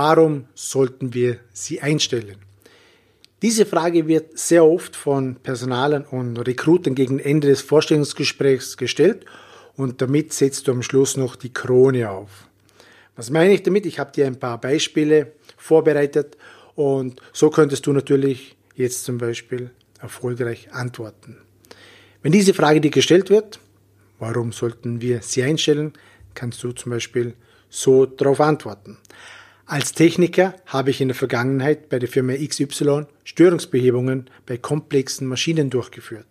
Warum sollten wir sie einstellen? Diese Frage wird sehr oft von Personalern und Rekrutern gegen Ende des Vorstellungsgesprächs gestellt und damit setzt du am Schluss noch die Krone auf. Was meine ich damit? Ich habe dir ein paar Beispiele vorbereitet und so könntest du natürlich jetzt zum Beispiel erfolgreich antworten. Wenn diese Frage dir gestellt wird, warum sollten wir sie einstellen, kannst du zum Beispiel so darauf antworten. Als Techniker habe ich in der Vergangenheit bei der Firma XY Störungsbehebungen bei komplexen Maschinen durchgeführt.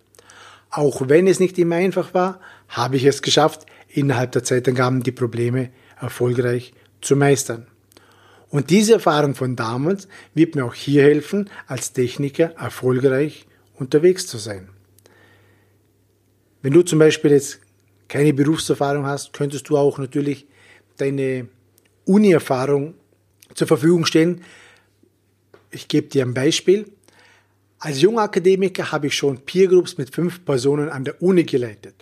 Auch wenn es nicht immer einfach war, habe ich es geschafft, innerhalb der Zeitangaben die Probleme erfolgreich zu meistern. Und diese Erfahrung von damals wird mir auch hier helfen, als Techniker erfolgreich unterwegs zu sein. Wenn du zum Beispiel jetzt keine Berufserfahrung hast, könntest du auch natürlich deine Uni-Erfahrung zur Verfügung stellen. Ich gebe dir ein Beispiel. Als junger Akademiker habe ich schon Peergroups mit fünf Personen an der Uni geleitet.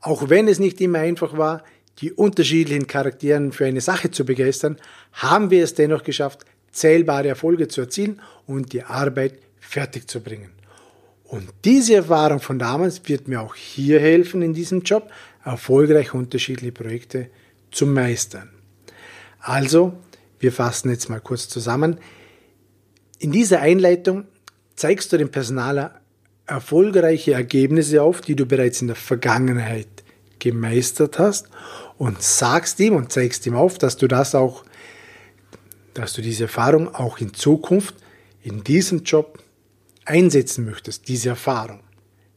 Auch wenn es nicht immer einfach war, die unterschiedlichen Charakteren für eine Sache zu begeistern, haben wir es dennoch geschafft, zählbare Erfolge zu erzielen und die Arbeit fertig zu bringen. Und diese Erfahrung von damals wird mir auch hier helfen, in diesem Job erfolgreich unterschiedliche Projekte zu meistern. Also, wir fassen jetzt mal kurz zusammen. In dieser Einleitung zeigst du dem Personaler erfolgreiche Ergebnisse auf, die du bereits in der Vergangenheit gemeistert hast und sagst ihm und zeigst ihm auf, dass du das auch, dass du diese Erfahrung auch in Zukunft in diesem Job einsetzen möchtest, diese Erfahrung.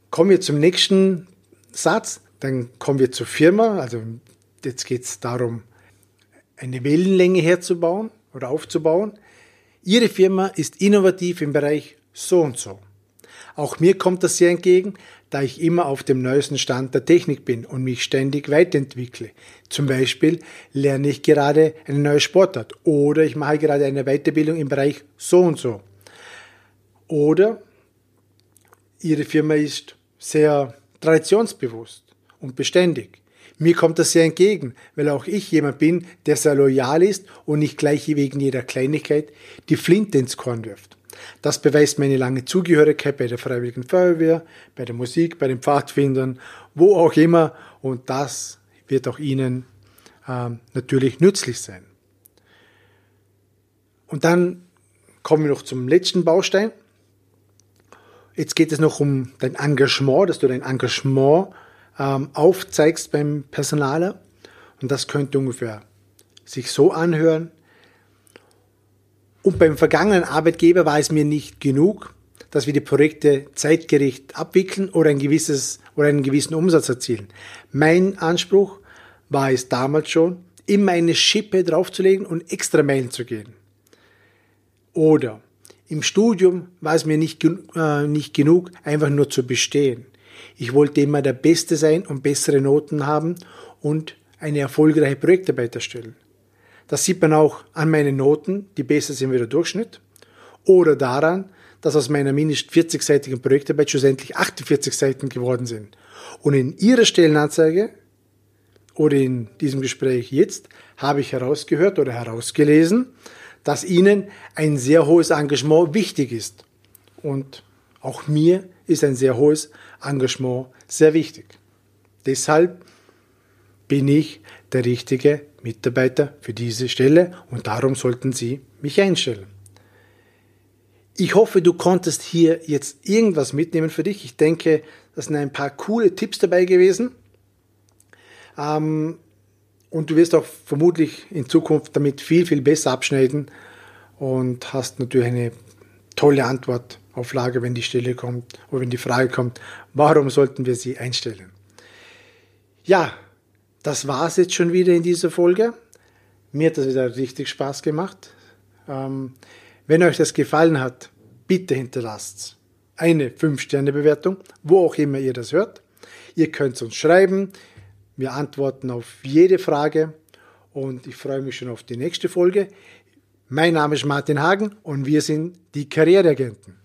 Kommen wir zum nächsten Satz, dann kommen wir zur Firma, also jetzt geht es darum, eine Wellenlänge herzubauen oder aufzubauen. Ihre Firma ist innovativ im Bereich so und so. Auch mir kommt das sehr entgegen, da ich immer auf dem neuesten Stand der Technik bin und mich ständig weiterentwickle. Zum Beispiel lerne ich gerade eine neue Sportart oder ich mache gerade eine Weiterbildung im Bereich so und so. Oder Ihre Firma ist sehr traditionsbewusst und beständig. Mir kommt das sehr entgegen, weil auch ich jemand bin, der sehr loyal ist und nicht gleich wegen jeder Kleinigkeit die Flinte ins Korn wirft. Das beweist meine lange Zugehörigkeit bei der Freiwilligen Feuerwehr, bei der Musik, bei den Pfadfindern, wo auch immer. Und das wird auch Ihnen äh, natürlich nützlich sein. Und dann kommen wir noch zum letzten Baustein. Jetzt geht es noch um dein Engagement, dass du dein Engagement ähm, aufzeigst beim Personaler. Und das könnte ungefähr sich so anhören. Und beim vergangenen Arbeitgeber war es mir nicht genug, dass wir die Projekte zeitgerecht abwickeln oder, ein gewisses, oder einen gewissen Umsatz erzielen. Mein Anspruch war es damals schon, immer eine Schippe draufzulegen und extra Meilen zu gehen. Oder im Studium war es mir nicht, äh, nicht genug, einfach nur zu bestehen. Ich wollte immer der Beste sein und bessere Noten haben und eine erfolgreiche Projektarbeit erstellen. Das sieht man auch an meinen Noten, die besser sind wie der Durchschnitt, oder daran, dass aus meiner mindestens 40-seitigen Projektarbeit schlussendlich 48 Seiten geworden sind. Und in Ihrer Stellenanzeige oder in diesem Gespräch jetzt habe ich herausgehört oder herausgelesen, dass Ihnen ein sehr hohes Engagement wichtig ist. Und auch mir ist ein sehr hohes Engagement sehr wichtig. Deshalb bin ich der richtige Mitarbeiter für diese Stelle und darum sollten Sie mich einstellen. Ich hoffe, du konntest hier jetzt irgendwas mitnehmen für dich. Ich denke, das sind ein paar coole Tipps dabei gewesen. Ähm, und du wirst auch vermutlich in Zukunft damit viel, viel besser abschneiden und hast natürlich eine tolle Antwort auf Lage, wenn die Stelle kommt oder wenn die Frage kommt, warum sollten wir sie einstellen? Ja, das war es jetzt schon wieder in dieser Folge. Mir hat das wieder richtig Spaß gemacht. Ähm, wenn euch das gefallen hat, bitte hinterlasst eine 5-Sterne-Bewertung, wo auch immer ihr das hört. Ihr könnt uns schreiben. Wir antworten auf jede Frage und ich freue mich schon auf die nächste Folge. Mein Name ist Martin Hagen und wir sind die Karriereagenten.